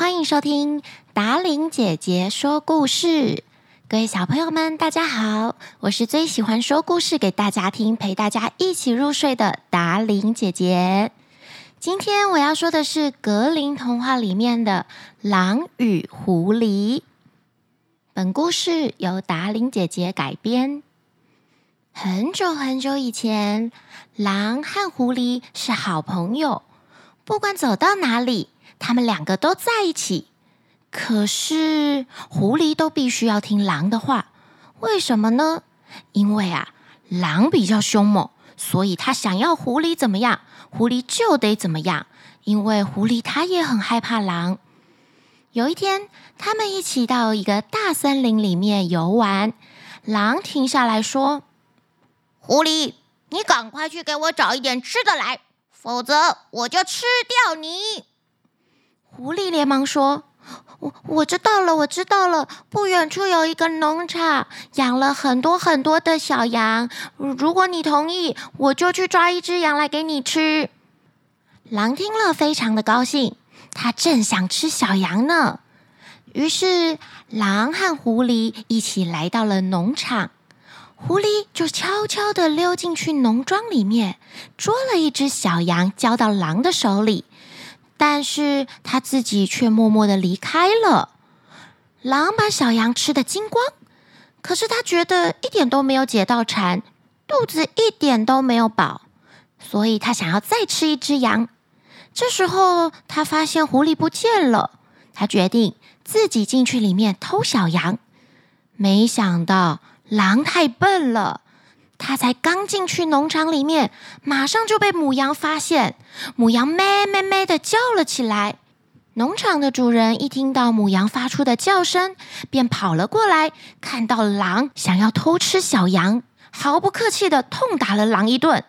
欢迎收听达伶姐姐说故事。各位小朋友们，大家好，我是最喜欢说故事给大家听、陪大家一起入睡的达伶姐姐。今天我要说的是格林童话里面的《狼与狐狸》。本故事由达伶姐姐改编。很久很久以前，狼和狐狸是好朋友，不管走到哪里，他们两个都在一起。可是狐狸都必须要听狼的话，为什么呢？因为啊，狼比较凶猛，所以他想要狐狸怎么样，狐狸就得怎么样。因为狐狸它也很害怕狼。有一天，他们一起到一个大森林里面游玩。狼停下来说：“狐狸，你赶快去给我找一点吃的来，否则我就吃掉你。”狐狸连忙说：“我我知道了，我知道了。不远处有一个农场，养了很多很多的小羊。如果你同意，我就去抓一只羊来给你吃。”狼听了，非常的高兴。他正想吃小羊呢，于是狼和狐狸一起来到了农场。狐狸就悄悄地溜进去农庄里面，捉了一只小羊，交到狼的手里。但是他自己却默默的离开了。狼把小羊吃的精光，可是他觉得一点都没有解到馋，肚子一点都没有饱，所以他想要再吃一只羊。这时候，他发现狐狸不见了。他决定自己进去里面偷小羊。没想到狼太笨了，他才刚进去农场里面，马上就被母羊发现。母羊咩咩咩的叫了起来。农场的主人一听到母羊发出的叫声，便跑了过来，看到狼想要偷吃小羊，毫不客气的痛打了狼一顿。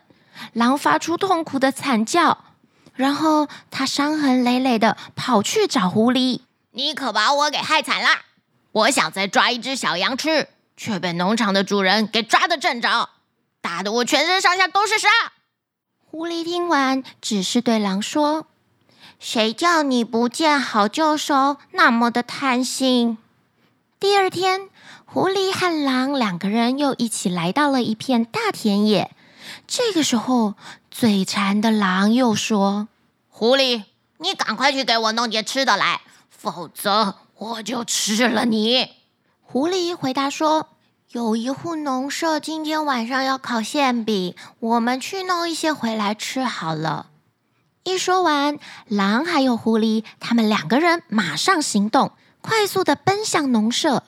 狼发出痛苦的惨叫。然后他伤痕累累的跑去找狐狸：“你可把我给害惨了！我想再抓一只小羊吃，却被农场的主人给抓得正着，打得我全身上下都是伤。”狐狸听完，只是对狼说：“谁叫你不见好就收，那么的贪心？”第二天，狐狸和狼两个人又一起来到了一片大田野。这个时候，嘴馋的狼又说：“狐狸，你赶快去给我弄点吃的来，否则我就吃了你。”狐狸回答说：“有一户农舍今天晚上要烤馅饼，我们去弄一些回来吃好了。”一说完，狼还有狐狸，他们两个人马上行动，快速地奔向农舍。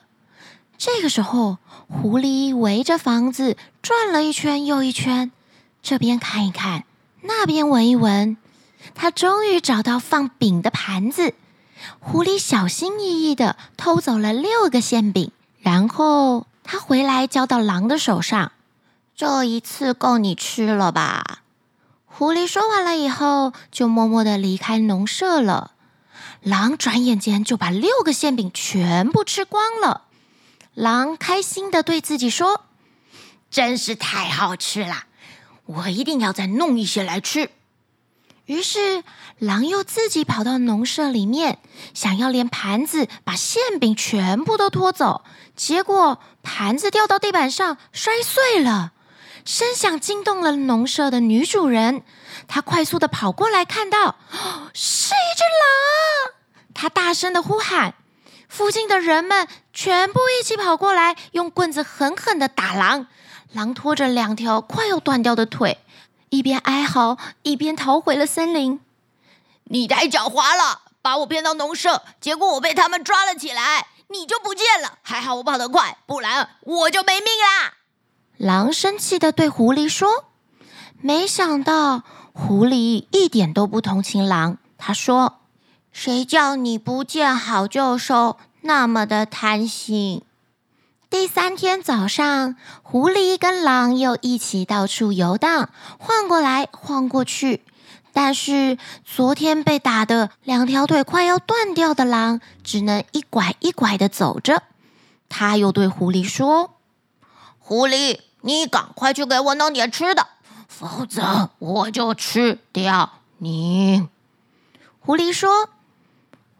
这个时候，狐狸围着房子转了一圈又一圈。这边看一看，那边闻一闻，他终于找到放饼的盘子。狐狸小心翼翼地偷走了六个馅饼，然后他回来交到狼的手上。这一次够你吃了吧？狐狸说完了以后，就默默地离开农舍了。狼转眼间就把六个馅饼全部吃光了。狼开心地对自己说：“真是太好吃了。”我一定要再弄一些来吃。于是，狼又自己跑到农舍里面，想要连盘子、把馅饼全部都拖走。结果，盘子掉到地板上，摔碎了，声响惊动了农舍的女主人。她快速的跑过来，看到 是一只狼，她大声的呼喊。附近的人们全部一起跑过来，用棍子狠狠的打狼。狼拖着两条快要断掉的腿，一边哀嚎，一边逃回了森林。你太狡猾了，把我骗到农舍，结果我被他们抓了起来，你就不见了。还好我跑得快，不然我就没命啦！狼生气的对狐狸说。没想到狐狸一点都不同情狼，他说：“谁叫你不见好就收，那么的贪心？”第三天早上，狐狸跟狼又一起到处游荡，晃过来晃过去。但是昨天被打得两条腿快要断掉的狼，只能一拐一拐的走着。他又对狐狸说：“狐狸，你赶快去给我弄点吃的，否则我就吃掉你。”狐狸说：“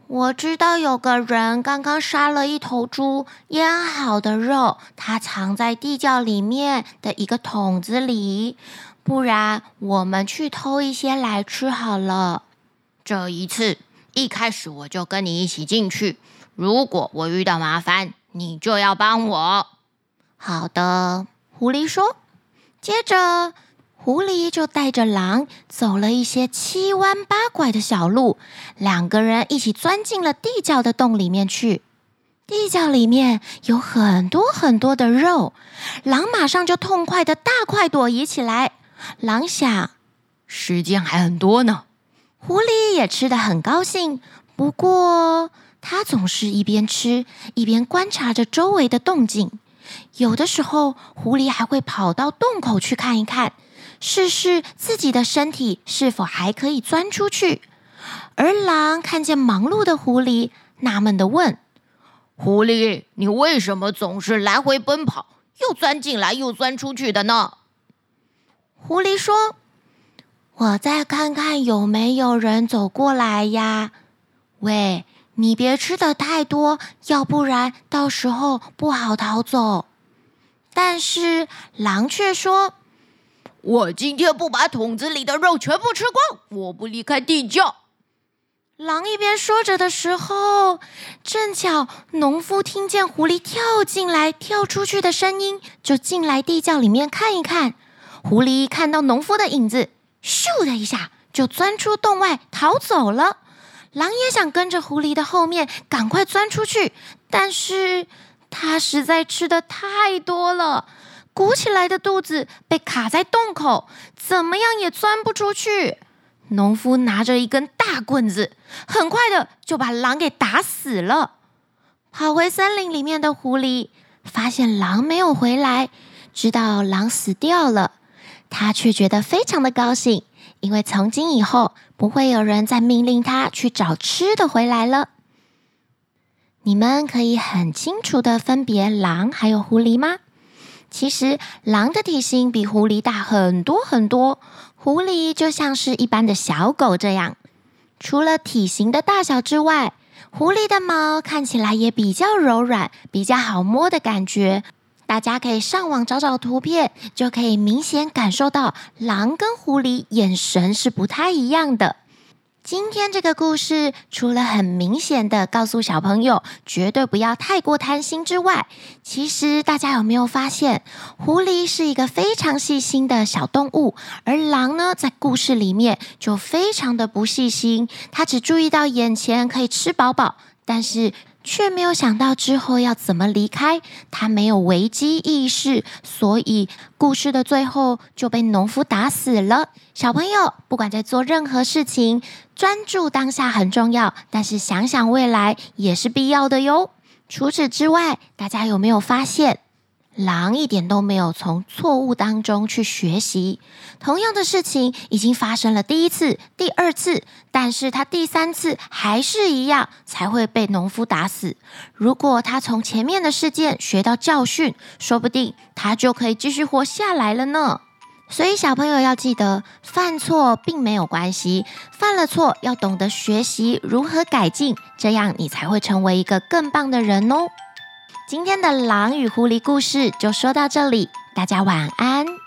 我知道有个人刚刚杀了一头猪，腌好的肉，他藏在地窖里面的一个桶子里。不然，我们去偷一些来吃好了。这一次，一开始我就跟你一起进去。如果我遇到麻烦，你就要帮我。好的，狐狸说。接着。狐狸就带着狼走了一些七弯八拐的小路，两个人一起钻进了地窖的洞里面去。地窖里面有很多很多的肉，狼马上就痛快的大快朵颐起来。狼想，时间还很多呢。狐狸也吃得很高兴，不过它总是一边吃一边观察着周围的动静。有的时候，狐狸还会跑到洞口去看一看。试试自己的身体是否还可以钻出去，而狼看见忙碌的狐狸，纳闷地问：“狐狸，你为什么总是来回奔跑，又钻进来又钻出去的呢？”狐狸说：“我再看看有没有人走过来呀。喂，你别吃的太多，要不然到时候不好逃走。”但是狼却说。我今天不把桶子里的肉全部吃光，我不离开地窖。狼一边说着的时候，正巧农夫听见狐狸跳进来、跳出去的声音，就进来地窖里面看一看。狐狸看到农夫的影子，咻的一下就钻出洞外逃走了。狼也想跟着狐狸的后面赶快钻出去，但是它实在吃的太多了。鼓起来的肚子被卡在洞口，怎么样也钻不出去。农夫拿着一根大棍子，很快的就把狼给打死了。跑回森林里面的狐狸发现狼没有回来，知道狼死掉了，他却觉得非常的高兴，因为从今以后不会有人再命令他去找吃的回来了。你们可以很清楚的分别狼还有狐狸吗？其实，狼的体型比狐狸大很多很多。狐狸就像是一般的小狗这样。除了体型的大小之外，狐狸的毛看起来也比较柔软，比较好摸的感觉。大家可以上网找找图片，就可以明显感受到狼跟狐狸眼神是不太一样的。今天这个故事除了很明显的告诉小朋友绝对不要太过贪心之外，其实大家有没有发现，狐狸是一个非常细心的小动物，而狼呢，在故事里面就非常的不细心，它只注意到眼前可以吃饱饱，但是。却没有想到之后要怎么离开，他没有危机意识，所以故事的最后就被农夫打死了。小朋友，不管在做任何事情，专注当下很重要，但是想想未来也是必要的哟。除此之外，大家有没有发现？狼一点都没有从错误当中去学习，同样的事情已经发生了第一次、第二次，但是他第三次还是一样，才会被农夫打死。如果他从前面的事件学到教训，说不定他就可以继续活下来了呢。所以小朋友要记得，犯错并没有关系，犯了错要懂得学习如何改进，这样你才会成为一个更棒的人哦。今天的狼与狐狸故事就说到这里，大家晚安。